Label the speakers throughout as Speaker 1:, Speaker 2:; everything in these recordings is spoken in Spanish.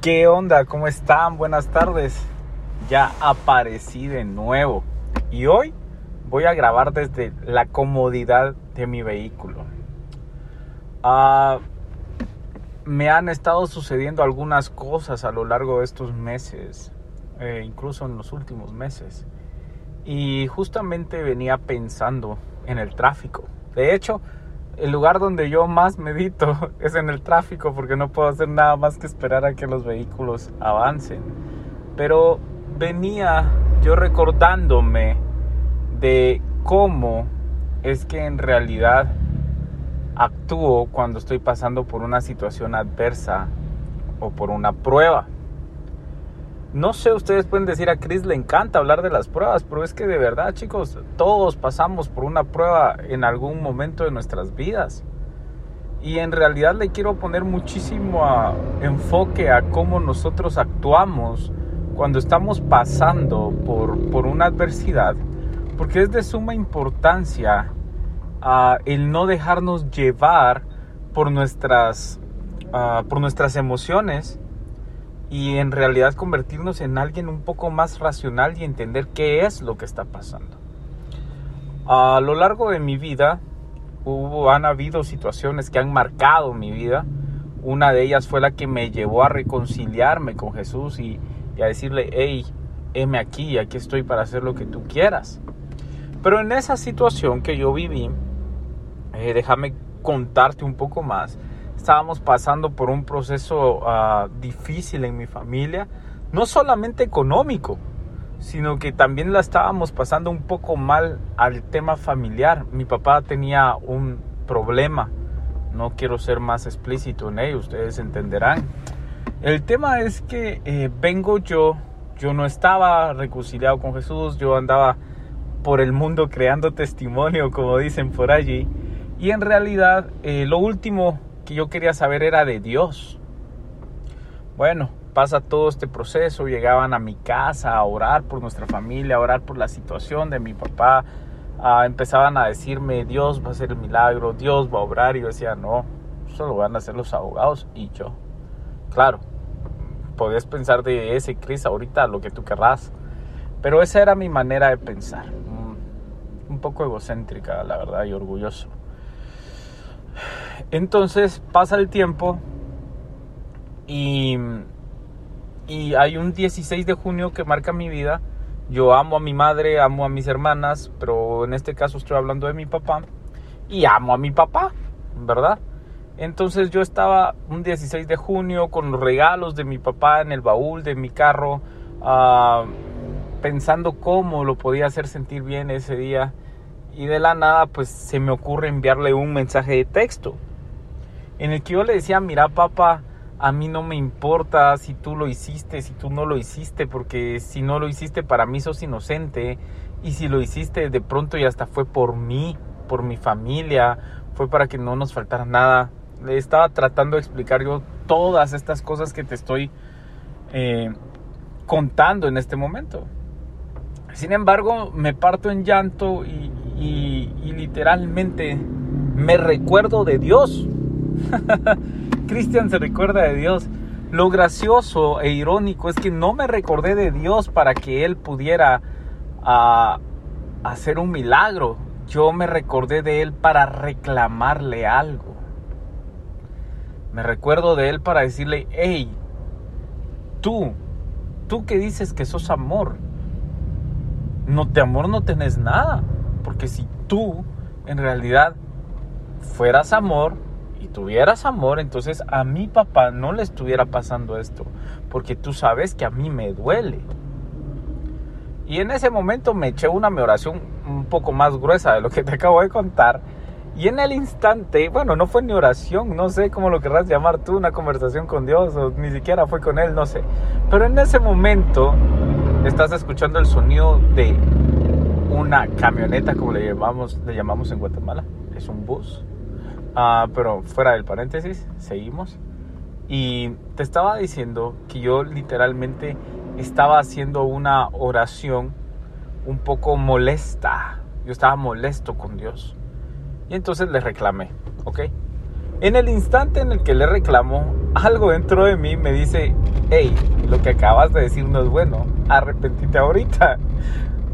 Speaker 1: ¿Qué onda? ¿Cómo están? Buenas tardes. Ya aparecí de nuevo. Y hoy voy a grabar desde la comodidad de mi vehículo. Ah, me han estado sucediendo algunas cosas a lo largo de estos meses, eh, incluso en los últimos meses. Y justamente venía pensando en el tráfico. De hecho, el lugar donde yo más medito es en el tráfico porque no puedo hacer nada más que esperar a que los vehículos avancen. Pero venía yo recordándome de cómo es que en realidad actúo cuando estoy pasando por una situación adversa o por una prueba. No sé, ustedes pueden decir a Chris le encanta hablar de las pruebas, pero es que de verdad, chicos, todos pasamos por una prueba en algún momento de nuestras vidas. Y en realidad le quiero poner muchísimo enfoque a cómo nosotros actuamos cuando estamos pasando por, por una adversidad, porque es de suma importancia uh, el no dejarnos llevar por nuestras, uh, por nuestras emociones y en realidad convertirnos en alguien un poco más racional y entender qué es lo que está pasando. A lo largo de mi vida hubo, han habido situaciones que han marcado mi vida. Una de ellas fue la que me llevó a reconciliarme con Jesús y, a decirle, hey, heme aquí, aquí estoy para hacer lo que tú quieras. Pero en esa situación que yo viví, eh, déjame contarte un poco más estábamos pasando por un proceso uh, difícil en mi familia, no solamente económico, sino que también la estábamos pasando un poco mal al tema familiar. Mi papá tenía un problema, no quiero ser más explícito en ello, ustedes entenderán. El tema es que eh, vengo yo, yo no estaba reconciliado con Jesús, yo andaba por el mundo creando testimonio, como dicen por allí, y en realidad eh, lo último que yo quería saber era de Dios. Bueno, pasa todo este proceso, llegaban a mi casa a orar por nuestra familia, a orar por la situación de mi papá, empezaban a decirme, Dios va a hacer el milagro, Dios va a obrar, y yo decía, no, eso lo van a hacer los abogados y yo. Claro, podés pensar de ese Cris ahorita lo que tú querrás, pero esa era mi manera de pensar, un poco egocéntrica, la verdad, y orgulloso. Entonces pasa el tiempo y, y hay un 16 de junio que marca mi vida. Yo amo a mi madre, amo a mis hermanas, pero en este caso estoy hablando de mi papá. Y amo a mi papá, ¿verdad? Entonces yo estaba un 16 de junio con los regalos de mi papá en el baúl de mi carro, uh, pensando cómo lo podía hacer sentir bien ese día. Y de la nada pues se me ocurre enviarle un mensaje de texto en el que yo le decía, mira papá, a mí no me importa si tú lo hiciste, si tú no lo hiciste, porque si no lo hiciste para mí sos inocente y si lo hiciste de pronto y hasta fue por mí, por mi familia, fue para que no nos faltara nada. Le estaba tratando de explicar yo todas estas cosas que te estoy eh, contando en este momento. Sin embargo, me parto en llanto y, y literalmente me recuerdo de Dios Cristian se recuerda de Dios. Lo gracioso e irónico es que no me recordé de Dios para que Él pudiera ah, hacer un milagro. Yo me recordé de Él para reclamarle algo. Me recuerdo de Él para decirle, hey, tú, tú que dices que sos amor, no te amor no tenés nada. Porque si tú en realidad fueras amor, y tuvieras amor, entonces a mi papá no le estuviera pasando esto, porque tú sabes que a mí me duele. Y en ese momento me eché una mi oración un poco más gruesa de lo que te acabo de contar. Y en el instante, bueno, no fue ni oración, no sé cómo lo querrás llamar tú, una conversación con Dios, o ni siquiera fue con Él, no sé. Pero en ese momento estás escuchando el sonido de una camioneta, como le llamamos, le llamamos en Guatemala. Es un bus Ah, pero fuera del paréntesis, seguimos. Y te estaba diciendo que yo literalmente estaba haciendo una oración un poco molesta. Yo estaba molesto con Dios. Y entonces le reclamé, ¿ok? En el instante en el que le reclamo, algo dentro de mí me dice, hey, lo que acabas de decir no es bueno, arrepentite ahorita.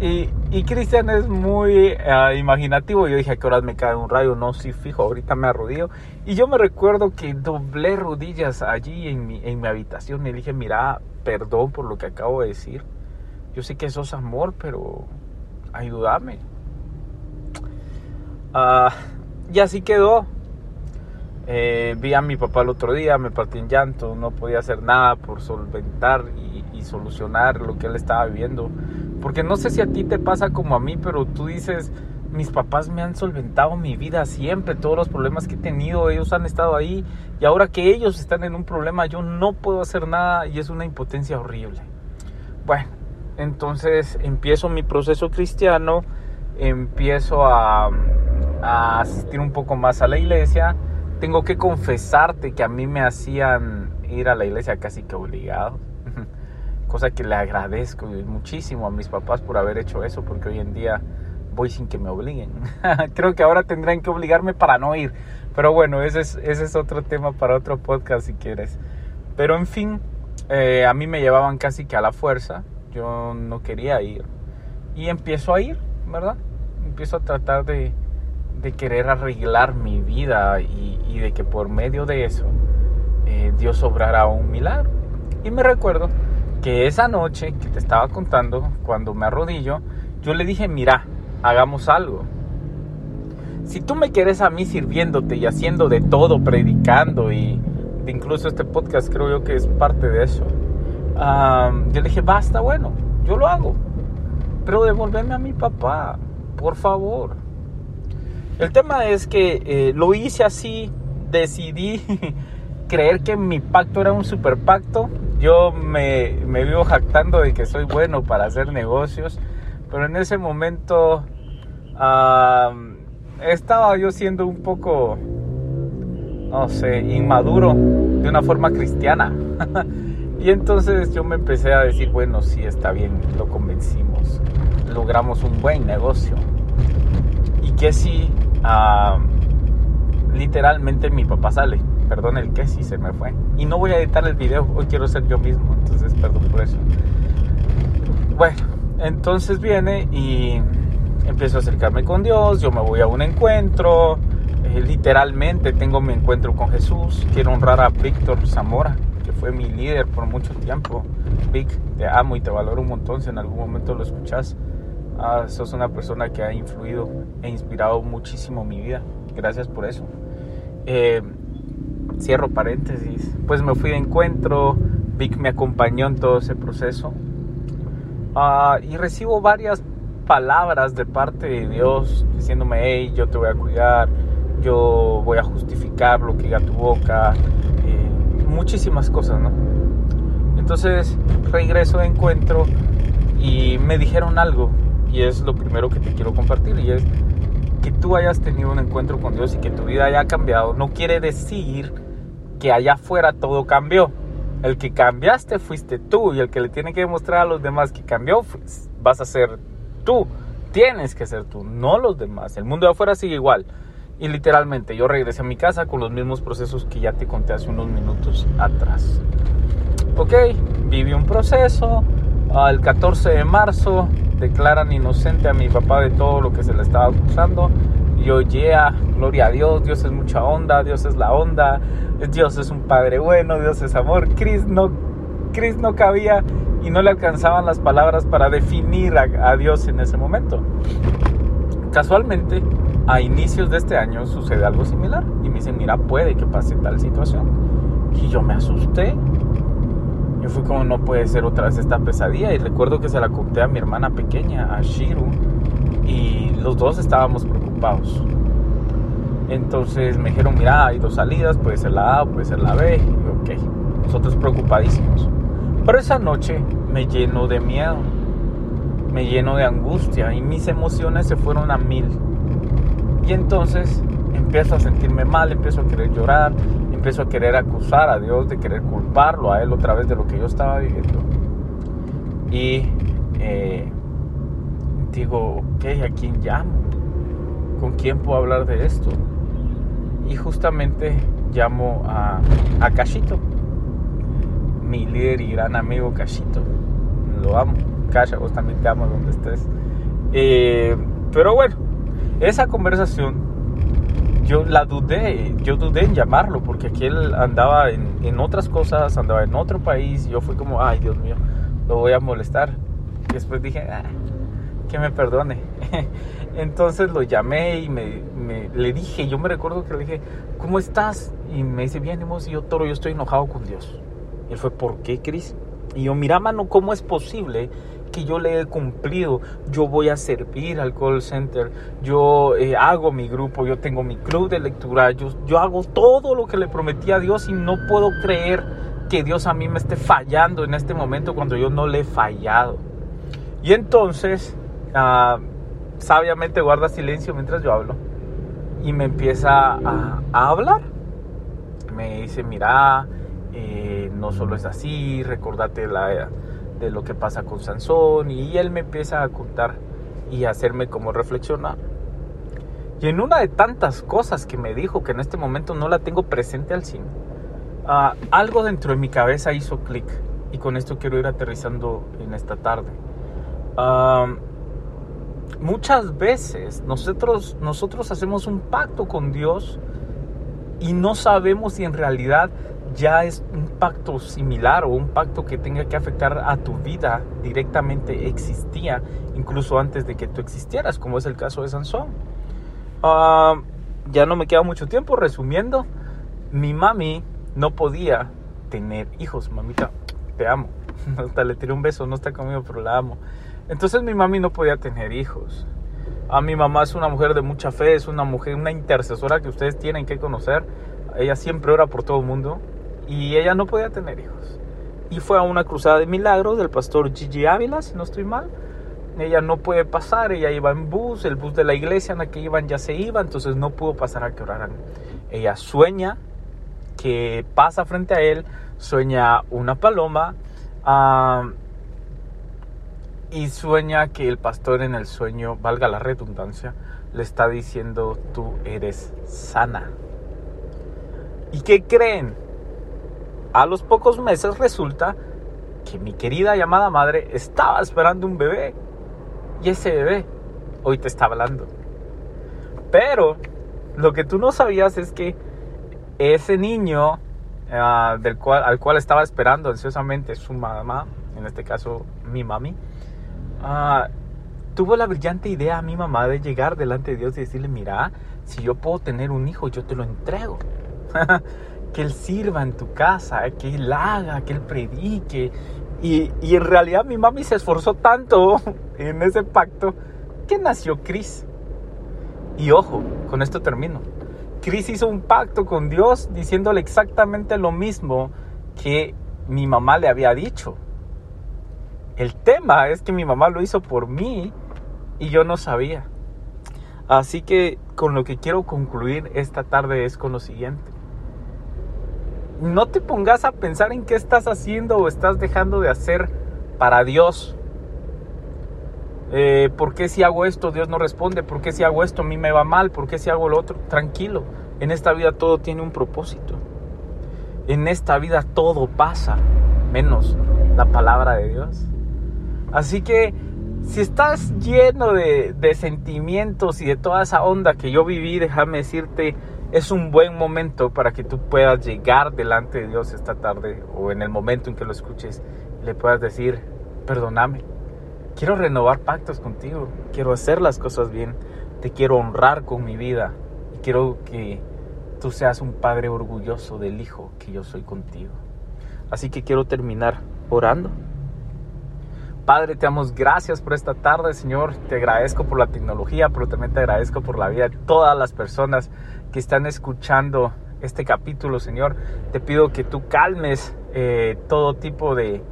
Speaker 1: Y, y Cristian es muy ah, imaginativo. Yo dije, ¿a qué horas me cae un rayo? No, sí, fijo, ahorita me arrodillo. Y yo me recuerdo que doblé rodillas allí en mi, en mi habitación y dije, mira, perdón por lo que acabo de decir. Yo sé que eso es amor, pero ayúdame. Ah, y así quedó. Eh, vi a mi papá el otro día, me partí en llanto, no podía hacer nada por solventar y, y, solucionar lo que él estaba viviendo. Porque no sé si a ti te pasa como a mí, pero tú dices, mis papás me han solventado mi vida siempre, todos los problemas que he tenido, ellos han estado ahí y ahora que ellos están en un problema, yo no puedo hacer nada y es una impotencia horrible. Bueno, entonces empiezo mi proceso cristiano, empiezo a, a asistir un poco más a la iglesia tengo que confesarte que a mí me hacían ir a la iglesia casi que obligado. Cosa que le agradezco muchísimo a mis papás por haber hecho eso, porque hoy en día voy sin que me obliguen. Creo que ahora tendrán que obligarme para no ir. Pero bueno, ese es, otro tema para otro podcast si quieres. Pero en fin, eh, a mí me llevaban casi que a la fuerza. Yo no quería ir. Y empiezo a ir, ¿verdad? Empiezo a tratar de, de querer arreglar mi vida y, de que por medio de eso eh, Dios obrará un milagro. Y me recuerdo que esa noche que te estaba contando, cuando me arrodillo, yo le dije, mira, hagamos algo. Si tú me quieres a mí sirviéndote y haciendo de todo, predicando y incluso este podcast creo yo que es parte de eso. yo le dije, basta, bueno, yo lo hago. Pero devolverme a mi papá, por favor. El tema es que eh, lo hice así, decidí creer que mi pacto era un super pacto. Yo me, me vivo jactando de que soy bueno para hacer negocios, pero en ese momento estaba yo siendo un poco, no sé, inmaduro de una forma cristiana. y entonces yo me empecé a decir, bueno, sí, está bien, lo convencimos, logramos un buen negocio. Que si literalmente mi papá sale. Perdón el que si se me fue. Y no voy a editar el video, hoy quiero ser yo mismo, entonces perdón por eso. Bueno, entonces viene y empiezo a acercarme con Dios, yo me voy a un encuentro, eh, literalmente tengo mi encuentro con Jesús, quiero honrar a Víctor Zamora, que fue mi líder por mucho tiempo. Vic, te amo y te valoro un montón si en algún momento lo escuchas. Ah, sos una persona que ha influido e inspirado muchísimo mi vida. Gracias por eso. Eh, cierro paréntesis. Pues me fui de encuentro. Vic me acompañó en todo ese proceso. Ah, y recibo varias palabras de parte de Dios diciéndome, hey, yo te voy a cuidar, yo voy a justificar lo que diga tu boca, eh, muchísimas cosas, ¿no? Entonces regreso de encuentro y me dijeron algo y es lo primero que te quiero compartir y es que tú hayas tenido un encuentro con Dios y que tu vida haya cambiado no quiere decir que allá afuera todo cambió. El que cambiaste fuiste tú y el que le tiene que demostrar a los demás que cambió vas a ser tú. Tienes que ser tú, no los demás. El mundo de afuera sigue igual. Y literalmente yo regresé a mi casa con los mismos procesos que ya te conté hace unos minutos atrás. Ok, viví un proceso. El 14 de marzo declaran inocente a mi papá de todo lo que se le estaba acusando. Y yo, yeah, gloria a Dios, Dios es mucha onda, Dios es la onda, Dios es un padre bueno, Dios es amor. Chris no, Chris no cabía y no le alcanzaban las palabras para definir a, a Dios en ese momento. Casualmente, a inicios de este año sucede algo similar y me dicen, mira, puede que pase tal situación. Y yo me asusté yo fui como, no puede ser otra vez esta pesadilla. Y recuerdo que se la conté a mi hermana pequeña, a Shiru, y los dos estábamos preocupados. Entonces me dijeron, mira, hay dos salidas, puede ser la A, puede ser la B. Y ok, nosotros preocupadísimos. Pero esa noche me lleno de miedo, me lleno de angustia y mis emociones se fueron a mil. Y entonces empiezo a sentirme mal, empiezo a querer llorar, empiezo a querer acusar a Dios, de querer culparlo a Él otra vez de lo que yo estaba viviendo. Y eh, digo, ok, ¿a quién llamo? ¿Con quién puedo hablar de esto? y justamente llamo a, a Cachito, mi líder y gran amigo Cachito. Lo amo. Cacha, vos también te amo donde estés. Eh, pero bueno, esa conversación yo la dudé, yo dudé en llamarlo porque aquí él andaba en, en, otras cosas, andaba en otro país. Yo fui como, ay Dios mío, lo voy a molestar. Después dije, ah, que me perdone. Entonces lo llamé y me, me, le dije, yo me recuerdo que le dije, ¿cómo estás? Y me dice, bien, y yo, Toro, yo estoy enojado con Dios. Y él fue, ¿por qué, Cris? Y yo, mira, mano, ¿cómo es posible que yo le he cumplido? Yo voy a servir al call center, yo eh, hago mi grupo, yo tengo mi club de lectura, yo, yo hago todo lo que le prometí a Dios y no puedo creer que Dios a mí me esté fallando en este momento cuando yo no le he fallado. Y entonces, uh, sabiamente guarda silencio mientras yo hablo y me empieza a, a hablar. Me dice, mira, eh, no solo es así, recordate la, de lo que pasa con Sansón y él me empieza a contar y hacerme como reflexionar. Y en una de tantas cosas que me dijo que en este momento no la tengo presente al 100, uh, algo dentro de mi cabeza hizo clic y con esto quiero ir aterrizando en esta tarde. Uh, muchas veces nosotros, nosotros hacemos un pacto con Dios y no sabemos si en realidad ya es un pacto similar o un pacto que tenga que afectar a tu vida directamente existía incluso antes de que tú existieras, como es el caso de Sansón. Uh, ya no me queda mucho tiempo resumiendo. Mi mami no podía tener hijos, mamita, te amo. Hasta le tiré un beso, no está conmigo, pero la amo. Entonces mi mami no podía tener hijos. A mi mamá es una mujer de mucha fe, es una mujer, una intercesora que ustedes tienen que conocer. Ella siempre ora por todo el mundo y ella no podía tener hijos. Y fue a una cruzada de milagros del pastor Gigi Ávila, si no estoy mal. Ella no puede pasar, ella iba en bus, el bus de la iglesia en la que iban ya se iba, entonces no pudo pasar a que oraran. Ella sueña que pasa frente a él, sueña una paloma. Uh, y sueña que el pastor en el sueño, valga la redundancia, le está diciendo, tú eres sana. ¿Y qué creen? A los pocos meses resulta que mi querida llamada madre estaba esperando un bebé. Y ese bebé hoy te está hablando. Pero lo que tú no sabías es que ese niño uh, del cual, al cual estaba esperando ansiosamente su mamá, en este caso mi mami, uh, tuvo la brillante idea a mi mamá de llegar delante de Dios y decirle, mira, si yo puedo tener un hijo, yo te lo entrego. que Él sirva en tu casa, que Él haga, que Él predique. Y, y, en realidad mi mami se esforzó tanto en ese pacto que nació Cris. Y ojo, con esto termino. Cris hizo un pacto con Dios diciéndole exactamente lo mismo que mi mamá le había dicho. El tema es que mi mamá lo hizo por mí y yo no sabía. Así que con lo que quiero concluir esta tarde es con lo siguiente. No te pongas a pensar en qué estás haciendo o estás dejando de hacer para Dios. Eh, ¿Por qué si hago esto Dios no responde? ¿Por qué si hago esto a mí me va mal? ¿Por qué si hago lo otro? Tranquilo, en esta vida todo tiene un propósito. En esta vida todo pasa, menos la palabra de Dios. Así que si estás lleno de, de, sentimientos y de toda esa onda que yo viví, déjame decirte, es un buen momento para que tú puedas llegar delante de Dios esta tarde o en el momento en que lo escuches, le puedas decir, perdóname, quiero renovar pactos contigo, quiero hacer las cosas bien, te quiero honrar con mi vida y quiero que tú seas un padre orgulloso del hijo que yo soy contigo. Así que quiero terminar orando. Padre, te damos gracias por esta tarde, Señor. Te agradezco por la tecnología, pero también te agradezco por la vida de todas las personas que están escuchando este capítulo, Señor. Te pido que tú calmes eh, todo tipo de,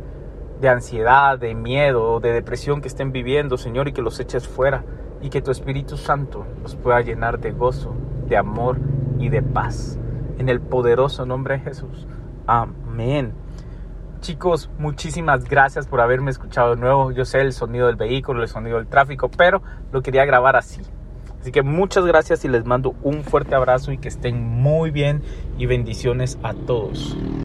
Speaker 1: de ansiedad, de miedo, de depresión que estén viviendo, Señor, y que los eches fuera. Y que tu Espíritu Santo los pueda llenar de gozo, de amor y de paz. En el poderoso nombre de Jesús. Amén. Chicos, muchísimas gracias por haberme escuchado de nuevo. Yo sé el sonido del vehículo, el sonido del tráfico, pero lo quería grabar así. Así que muchas gracias y les mando un fuerte abrazo y que estén muy bien y bendiciones a todos.